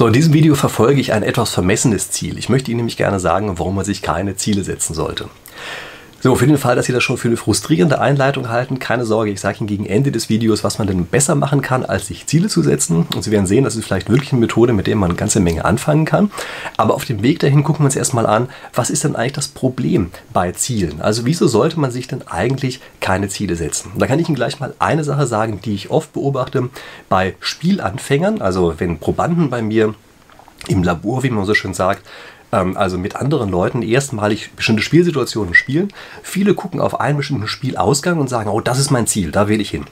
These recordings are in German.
So, in diesem Video verfolge ich ein etwas vermessenes Ziel. Ich möchte Ihnen nämlich gerne sagen, warum man sich keine Ziele setzen sollte. So, für den Fall, dass Sie das schon für eine frustrierende Einleitung halten, keine Sorge, ich sage Ihnen gegen Ende des Videos, was man denn besser machen kann, als sich Ziele zu setzen. Und Sie werden sehen, das ist vielleicht wirklich eine Methode, mit der man eine ganze Menge anfangen kann. Aber auf dem Weg dahin gucken wir uns erstmal an, was ist denn eigentlich das Problem bei Zielen? Also wieso sollte man sich denn eigentlich keine Ziele setzen? Da kann ich Ihnen gleich mal eine Sache sagen, die ich oft beobachte bei Spielanfängern, also wenn Probanden bei mir im Labor, wie man so schön sagt, ähm, also mit anderen Leuten erstmalig bestimmte Spielsituationen spielen. Viele gucken auf einen bestimmten Spielausgang und sagen, oh, das ist mein Ziel, da will ich hin.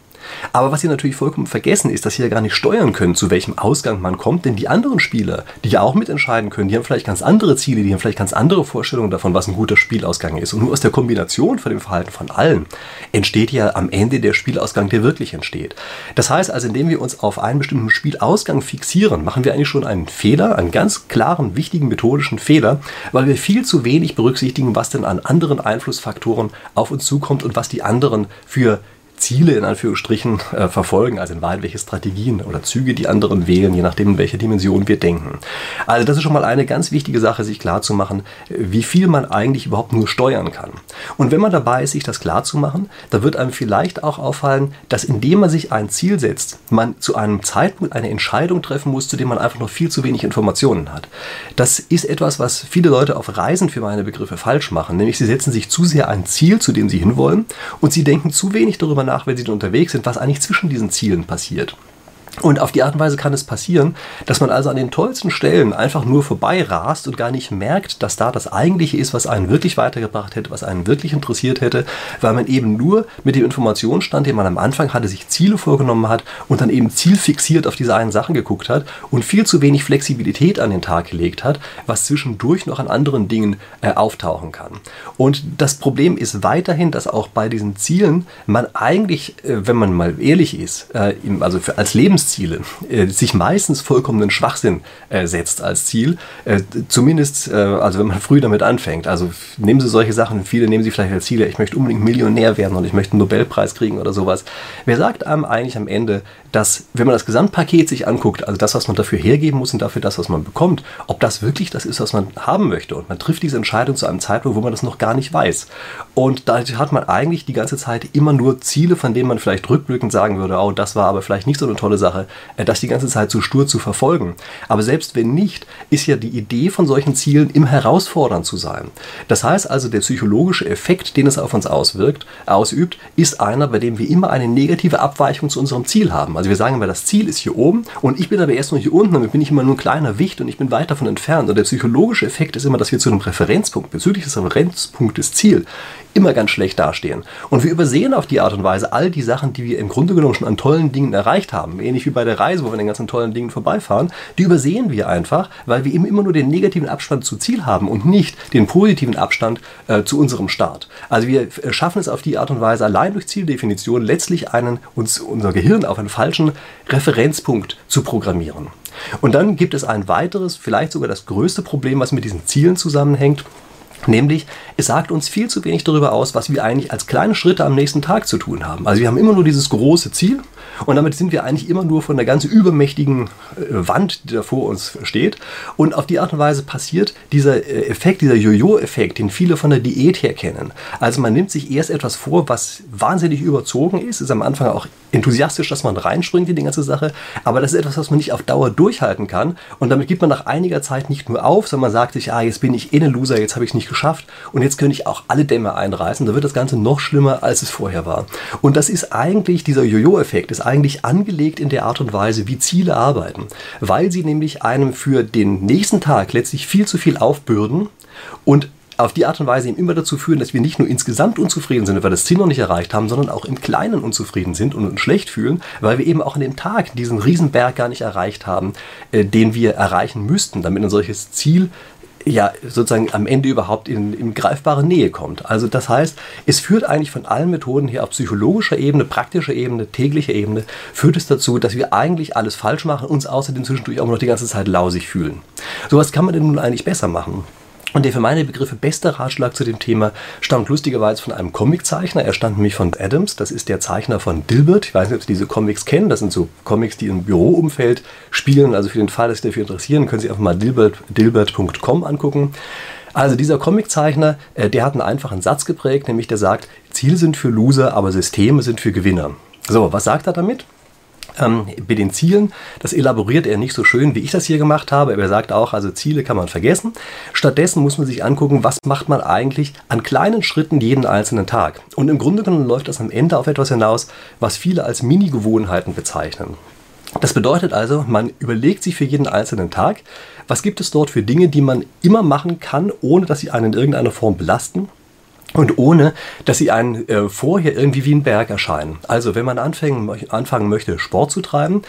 Aber was sie natürlich vollkommen vergessen, ist, dass sie ja gar nicht steuern können, zu welchem Ausgang man kommt, denn die anderen Spieler, die ja auch mitentscheiden können, die haben vielleicht ganz andere Ziele, die haben vielleicht ganz andere Vorstellungen davon, was ein guter Spielausgang ist. Und nur aus der Kombination von dem Verhalten von allen entsteht ja am Ende der Spielausgang, der wirklich entsteht. Das heißt also, indem wir uns auf einen bestimmten Spielausgang fixieren, machen wir eigentlich schon einen Fehler, einen ganz klaren, wichtigen methodischen Fehler, weil wir viel zu wenig berücksichtigen, was denn an anderen Einflussfaktoren auf uns zukommt und was die anderen für Ziele in Anführungsstrichen äh, verfolgen, also in Wahrheit welche Strategien oder Züge die anderen wählen, je nachdem, in welche Dimension wir denken. Also das ist schon mal eine ganz wichtige Sache, sich klarzumachen, wie viel man eigentlich überhaupt nur steuern kann. Und wenn man dabei ist, sich das klarzumachen, da wird einem vielleicht auch auffallen, dass indem man sich ein Ziel setzt, man zu einem Zeitpunkt eine Entscheidung treffen muss, zu dem man einfach noch viel zu wenig Informationen hat. Das ist etwas, was viele Leute auf Reisen für meine Begriffe falsch machen, nämlich sie setzen sich zu sehr ein Ziel, zu dem sie hinwollen, und sie denken zu wenig darüber nach, wenn sie unterwegs sind, was eigentlich zwischen diesen Zielen passiert. Und auf die Art und Weise kann es passieren, dass man also an den tollsten Stellen einfach nur vorbei rast und gar nicht merkt, dass da das Eigentliche ist, was einen wirklich weitergebracht hätte, was einen wirklich interessiert hätte, weil man eben nur mit dem Informationsstand, den man am Anfang hatte, sich Ziele vorgenommen hat und dann eben zielfixiert auf diese einen Sachen geguckt hat und viel zu wenig Flexibilität an den Tag gelegt hat, was zwischendurch noch an anderen Dingen äh, auftauchen kann. Und das Problem ist weiterhin, dass auch bei diesen Zielen man eigentlich, äh, wenn man mal ehrlich ist, äh, also für, als Lebens Lebensziele äh, sich meistens vollkommenen Schwachsinn äh, setzt als Ziel. Äh, zumindest, äh, also wenn man früh damit anfängt. Also nehmen Sie solche Sachen, viele nehmen Sie vielleicht als Ziele, ich möchte unbedingt Millionär werden und ich möchte einen Nobelpreis kriegen oder sowas. Wer sagt einem eigentlich am Ende, dass wenn man das Gesamtpaket sich anguckt, also das, was man dafür hergeben muss und dafür das, was man bekommt, ob das wirklich das ist, was man haben möchte. Und man trifft diese Entscheidung zu einem Zeitpunkt, wo man das noch gar nicht weiß. Und da hat man eigentlich die ganze Zeit immer nur Ziele, von denen man vielleicht rückblickend sagen würde, oh, das war aber vielleicht nicht so eine tolle Sache, äh, das die ganze Zeit so stur zu verfolgen. Aber selbst wenn nicht, ist ja die Idee von solchen Zielen immer herausfordernd zu sein. Das heißt also, der psychologische Effekt, den es auf uns auswirkt, ausübt, ist einer, bei dem wir immer eine negative Abweichung zu unserem Ziel haben. Also wir sagen immer, das Ziel ist hier oben und ich bin aber erst noch hier unten, damit bin ich immer nur ein kleiner Wicht und ich bin weit davon entfernt. Und der psychologische Effekt ist immer, dass wir zu einem Referenzpunkt, bezüglich des Referenzpunktes Ziel, immer ganz schlecht dastehen. Und wir übersehen auf die Art und Weise all die Sachen, die wir im Grunde genommen schon an tollen Dingen erreicht haben. Ähnlich wie bei der Reise, wo wir an den ganzen tollen Dingen vorbeifahren. Die übersehen wir einfach, weil wir eben immer nur den negativen Abstand zu Ziel haben und nicht den positiven Abstand äh, zu unserem Start. Also wir äh, schaffen es auf die Art und Weise allein durch Zieldefinition letztlich einen, uns, unser Gehirn auf einen falschen Referenzpunkt zu programmieren. Und dann gibt es ein weiteres, vielleicht sogar das größte Problem, was mit diesen Zielen zusammenhängt. Nämlich, es sagt uns viel zu wenig darüber aus, was wir eigentlich als kleine Schritte am nächsten Tag zu tun haben. Also wir haben immer nur dieses große Ziel und damit sind wir eigentlich immer nur von der ganz übermächtigen äh, Wand, die da vor uns steht. Und auf die Art und Weise passiert dieser äh, Effekt, dieser Jojo-Effekt, den viele von der Diät her kennen. Also man nimmt sich erst etwas vor, was wahnsinnig überzogen ist, ist am Anfang auch enthusiastisch, dass man reinspringt in die ganze Sache, aber das ist etwas, was man nicht auf Dauer durchhalten kann und damit gibt man nach einiger Zeit nicht nur auf, sondern man sagt sich, ah, jetzt bin ich eh ein Loser, jetzt habe ich es nicht geschafft und jetzt könnte ich auch alle Dämme einreißen, da wird das Ganze noch schlimmer, als es vorher war. Und das ist eigentlich, dieser Jojo-Effekt ist eigentlich angelegt in der Art und Weise, wie Ziele arbeiten, weil sie nämlich einem für den nächsten Tag letztlich viel zu viel aufbürden und auf die Art und Weise eben immer dazu führen, dass wir nicht nur insgesamt unzufrieden sind, weil wir das Ziel noch nicht erreicht haben, sondern auch im Kleinen unzufrieden sind und uns schlecht fühlen, weil wir eben auch an dem Tag diesen Riesenberg gar nicht erreicht haben, äh, den wir erreichen müssten, damit ein solches Ziel ja sozusagen am Ende überhaupt in, in greifbare Nähe kommt. Also das heißt, es führt eigentlich von allen Methoden her auf psychologischer Ebene, praktischer Ebene, täglicher Ebene, führt es dazu, dass wir eigentlich alles falsch machen, uns außerdem zwischendurch auch noch die ganze Zeit lausig fühlen. So was kann man denn nun eigentlich besser machen? Und der für meine Begriffe beste Ratschlag zu dem Thema stammt lustigerweise von einem Comiczeichner. Er stammt nämlich von Adams, das ist der Zeichner von Dilbert. Ich weiß nicht, ob Sie diese Comics kennen. Das sind so Comics, die im Büroumfeld spielen. Also für den Fall, dass Sie dafür interessieren, können Sie einfach mal dilbert.com Dilbert angucken. Also dieser Comiczeichner, äh, der hat einen einfachen Satz geprägt, nämlich der sagt, Ziele sind für Loser, aber Systeme sind für Gewinner. So, was sagt er damit? Ähm, bei den Zielen, das elaboriert er nicht so schön, wie ich das hier gemacht habe. Er sagt auch, also Ziele kann man vergessen. Stattdessen muss man sich angucken, was macht man eigentlich an kleinen Schritten jeden einzelnen Tag. Und im Grunde genommen läuft das am Ende auf etwas hinaus, was viele als Mini-Gewohnheiten bezeichnen. Das bedeutet also, man überlegt sich für jeden einzelnen Tag, was gibt es dort für Dinge, die man immer machen kann, ohne dass sie einen in irgendeiner Form belasten und ohne, dass sie einen äh, vorher irgendwie wie ein Berg erscheinen. Also wenn man anfangen, anfangen möchte, Sport zu treiben,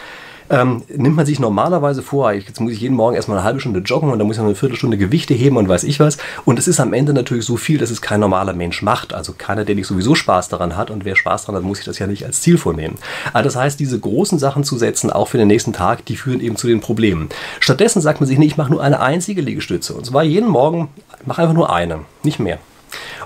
ähm, nimmt man sich normalerweise vor, jetzt muss ich jeden Morgen erstmal eine halbe Stunde joggen und dann muss ich noch eine Viertelstunde Gewichte heben und weiß ich was. Und es ist am Ende natürlich so viel, dass es kein normaler Mensch macht. Also keiner, der nicht sowieso Spaß daran hat. Und wer Spaß daran hat, muss sich das ja nicht als Ziel vornehmen. Also das heißt, diese großen Sachen zu setzen, auch für den nächsten Tag, die führen eben zu den Problemen. Stattdessen sagt man sich, nee, ich mache nur eine einzige Liegestütze. Und zwar jeden Morgen, mache einfach nur eine, nicht mehr.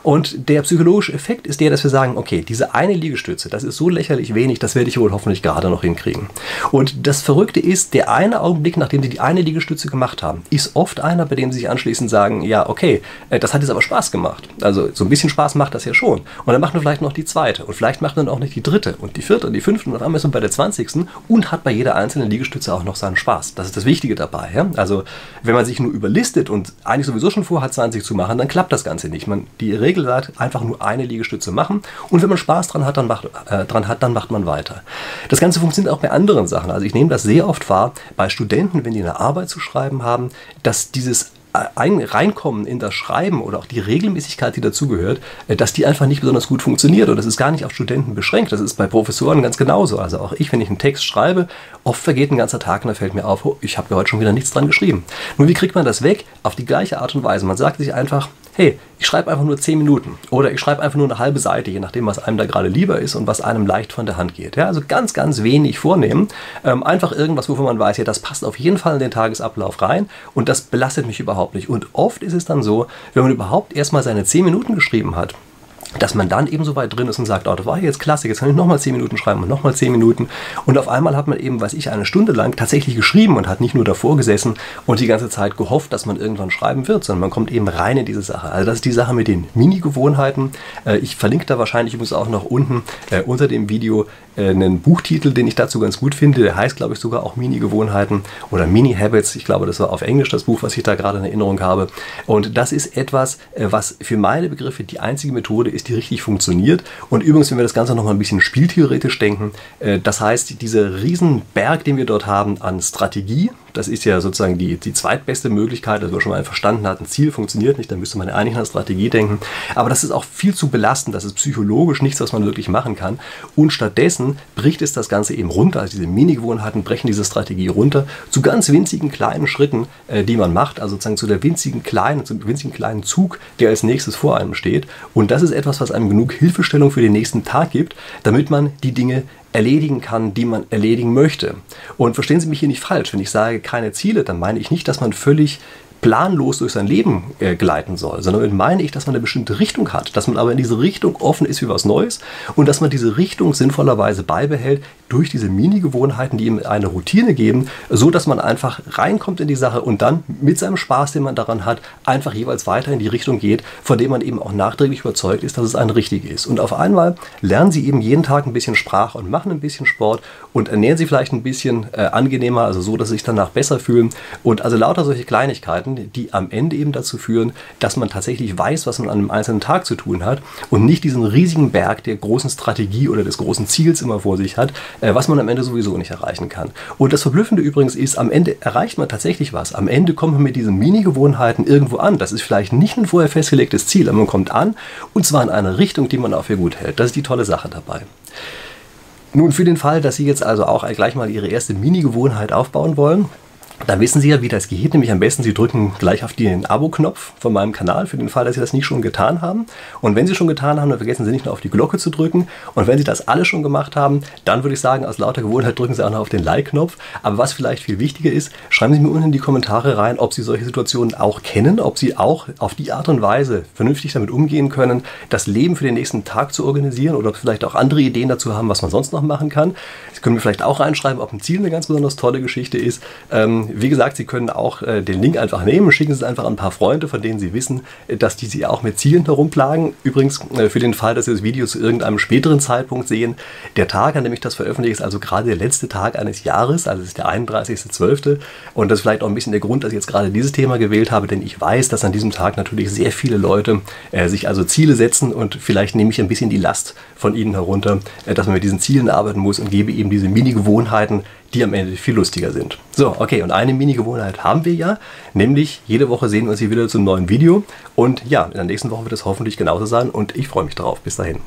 Und der psychologische Effekt ist der, dass wir sagen, okay, diese eine Liegestütze, das ist so lächerlich wenig, das werde ich wohl hoffentlich gerade noch hinkriegen. Und das Verrückte ist, der eine Augenblick, nachdem sie die eine Liegestütze gemacht haben, ist oft einer, bei dem sie sich anschließend sagen, ja, okay, äh, das hat jetzt aber Spaß gemacht. Also so ein bisschen Spaß macht das ja schon. Und dann macht man vielleicht noch die zweite und vielleicht macht man auch nicht die dritte und die vierte und die fünfte und auf einmal ist man bei der zwanzigsten und hat bei jeder einzelnen Liegestütze auch noch seinen Spaß. Das ist das Wichtige dabei. Ja? Also wenn man sich nur überlistet und eigentlich sowieso schon vorhat, 20 zu machen, dann klappt das Ganze nicht. Man, die Regel sagt, einfach nur eine Liegestütze machen. Und wenn man Spaß dran hat, dann macht, äh, dran hat, dann macht man weiter. Das Ganze funktioniert auch bei anderen Sachen. Also ich nehme das sehr oft wahr bei Studenten, wenn die eine Arbeit zu schreiben haben, dass dieses ein, reinkommen in das Schreiben oder auch die Regelmäßigkeit, die dazugehört, äh, dass die einfach nicht besonders gut funktioniert. Und das ist gar nicht auf Studenten beschränkt. Das ist bei Professoren ganz genauso. Also auch ich, wenn ich einen Text schreibe, oft vergeht ein ganzer Tag und da fällt mir auf, oh, ich habe ja heute schon wieder nichts dran geschrieben. Nun, wie kriegt man das weg? Auf die gleiche Art und Weise. Man sagt sich einfach, hey, ich schreibe einfach nur 10 Minuten oder ich schreibe einfach nur eine halbe Seite, je nachdem, was einem da gerade lieber ist und was einem leicht von der Hand geht. Ja, also ganz, ganz wenig vornehmen. Ähm, einfach irgendwas, wovon man weiß, ja, das passt auf jeden Fall in den Tagesablauf rein und das belastet mich überhaupt nicht. Und oft ist es dann so, wenn man überhaupt erstmal seine 10 Minuten geschrieben hat, dass man dann eben so weit drin ist und sagt, oh, das war jetzt klasse, jetzt kann ich nochmal 10 Minuten schreiben und nochmal 10 Minuten. Und auf einmal hat man eben, weiß ich, eine Stunde lang tatsächlich geschrieben und hat nicht nur davor gesessen und die ganze Zeit gehofft, dass man irgendwann schreiben wird, sondern man kommt eben rein in diese Sache. Also das ist die Sache mit den Mini-Gewohnheiten. Äh, ich verlinke da wahrscheinlich übrigens auch noch unten äh, unter dem Video einen Buchtitel, den ich dazu ganz gut finde. Der heißt, glaube ich, sogar auch Mini-Gewohnheiten oder Mini-Habits. Ich glaube, das war auf Englisch das Buch, was ich da gerade in Erinnerung habe. Und das ist etwas, was für meine Begriffe die einzige Methode ist, die richtig funktioniert. Und übrigens, wenn wir das Ganze noch mal ein bisschen spieltheoretisch denken, äh, das heißt, dieser Riesenberg, den wir dort haben an Strategie, das ist ja sozusagen die, die zweitbeste Möglichkeit, dass man schon mal verstanden hat, ein Ziel funktioniert nicht, dann müsste man eigentlich an Strategie denken. Aber das ist auch viel zu belastend, das ist psychologisch nichts, was man wirklich machen kann. Und stattdessen bricht es das Ganze eben runter, also diese Mini-Gewohnheiten brechen diese Strategie runter zu ganz winzigen kleinen Schritten, äh, die man macht, also sozusagen zu der winzigen kleinen, zum winzigen kleinen Zug, der als nächstes vor einem steht. Und das ist etwas, was einem genug Hilfestellung für den nächsten Tag gibt, damit man die Dinge erledigen kann, die man erledigen möchte. Und verstehen Sie mich hier nicht falsch, wenn ich sage keine Ziele, dann meine ich nicht, dass man völlig planlos durch sein Leben äh, gleiten soll, sondern damit meine ich, dass man eine bestimmte Richtung hat, dass man aber in diese Richtung offen ist für was Neues und dass man diese Richtung sinnvollerweise beibehält durch diese Mini-Gewohnheiten, die ihm eine Routine geben, so dass man einfach reinkommt in die Sache und dann mit seinem Spaß, den man daran hat, einfach jeweils weiter in die Richtung geht, von dem man eben auch nachträglich überzeugt ist, dass es eine richtige ist. Und auf einmal lernen Sie eben jeden Tag ein bisschen Sprache und machen ein bisschen Sport und ernähren Sie vielleicht ein bisschen äh, angenehmer, also so, dass Sie sich danach besser fühlen und also lauter solche Kleinigkeiten die am Ende eben dazu führen, dass man tatsächlich weiß, was man an einem einzelnen Tag zu tun hat und nicht diesen riesigen Berg der großen Strategie oder des großen Ziels immer vor sich hat, was man am Ende sowieso nicht erreichen kann. Und das Verblüffende übrigens ist, am Ende erreicht man tatsächlich was. Am Ende kommt man mit diesen Mini-Gewohnheiten irgendwo an. Das ist vielleicht nicht ein vorher festgelegtes Ziel, aber man kommt an und zwar in eine Richtung, die man auch für gut hält. Das ist die tolle Sache dabei. Nun, für den Fall, dass Sie jetzt also auch gleich mal Ihre erste Mini-Gewohnheit aufbauen wollen, dann wissen Sie ja, wie das geht. Nämlich am besten, Sie drücken gleich auf den Abo-Knopf von meinem Kanal, für den Fall, dass Sie das nicht schon getan haben. Und wenn Sie schon getan haben, dann vergessen Sie nicht nur auf die Glocke zu drücken. Und wenn Sie das alle schon gemacht haben, dann würde ich sagen, aus lauter Gewohnheit drücken Sie auch noch auf den Like-Knopf. Aber was vielleicht viel wichtiger ist, schreiben Sie mir unten in die Kommentare rein, ob Sie solche Situationen auch kennen, ob Sie auch auf die Art und Weise vernünftig damit umgehen können, das Leben für den nächsten Tag zu organisieren oder ob Sie vielleicht auch andere Ideen dazu haben, was man sonst noch machen kann. Sie können mir vielleicht auch reinschreiben, ob ein Ziel eine ganz besonders tolle Geschichte ist. Ähm, wie gesagt, Sie können auch äh, den Link einfach nehmen, schicken Sie es einfach an ein paar Freunde, von denen Sie wissen, äh, dass die Sie auch mit Zielen herumplagen. Übrigens, äh, für den Fall, dass Sie das Video zu irgendeinem späteren Zeitpunkt sehen, der Tag, an dem ich das veröffentliche, ist also gerade der letzte Tag eines Jahres, also es ist der 31.12. Und das ist vielleicht auch ein bisschen der Grund, dass ich jetzt gerade dieses Thema gewählt habe, denn ich weiß, dass an diesem Tag natürlich sehr viele Leute äh, sich also Ziele setzen und vielleicht nehme ich ein bisschen die Last von Ihnen herunter, äh, dass man mit diesen Zielen arbeiten muss und gebe eben diese Mini-Gewohnheiten, die am Ende viel lustiger sind. So, okay, und eine Mini-Gewohnheit haben wir ja, nämlich jede Woche sehen wir uns hier wieder zum neuen Video. Und ja, in der nächsten Woche wird es hoffentlich genauso sein und ich freue mich drauf. Bis dahin.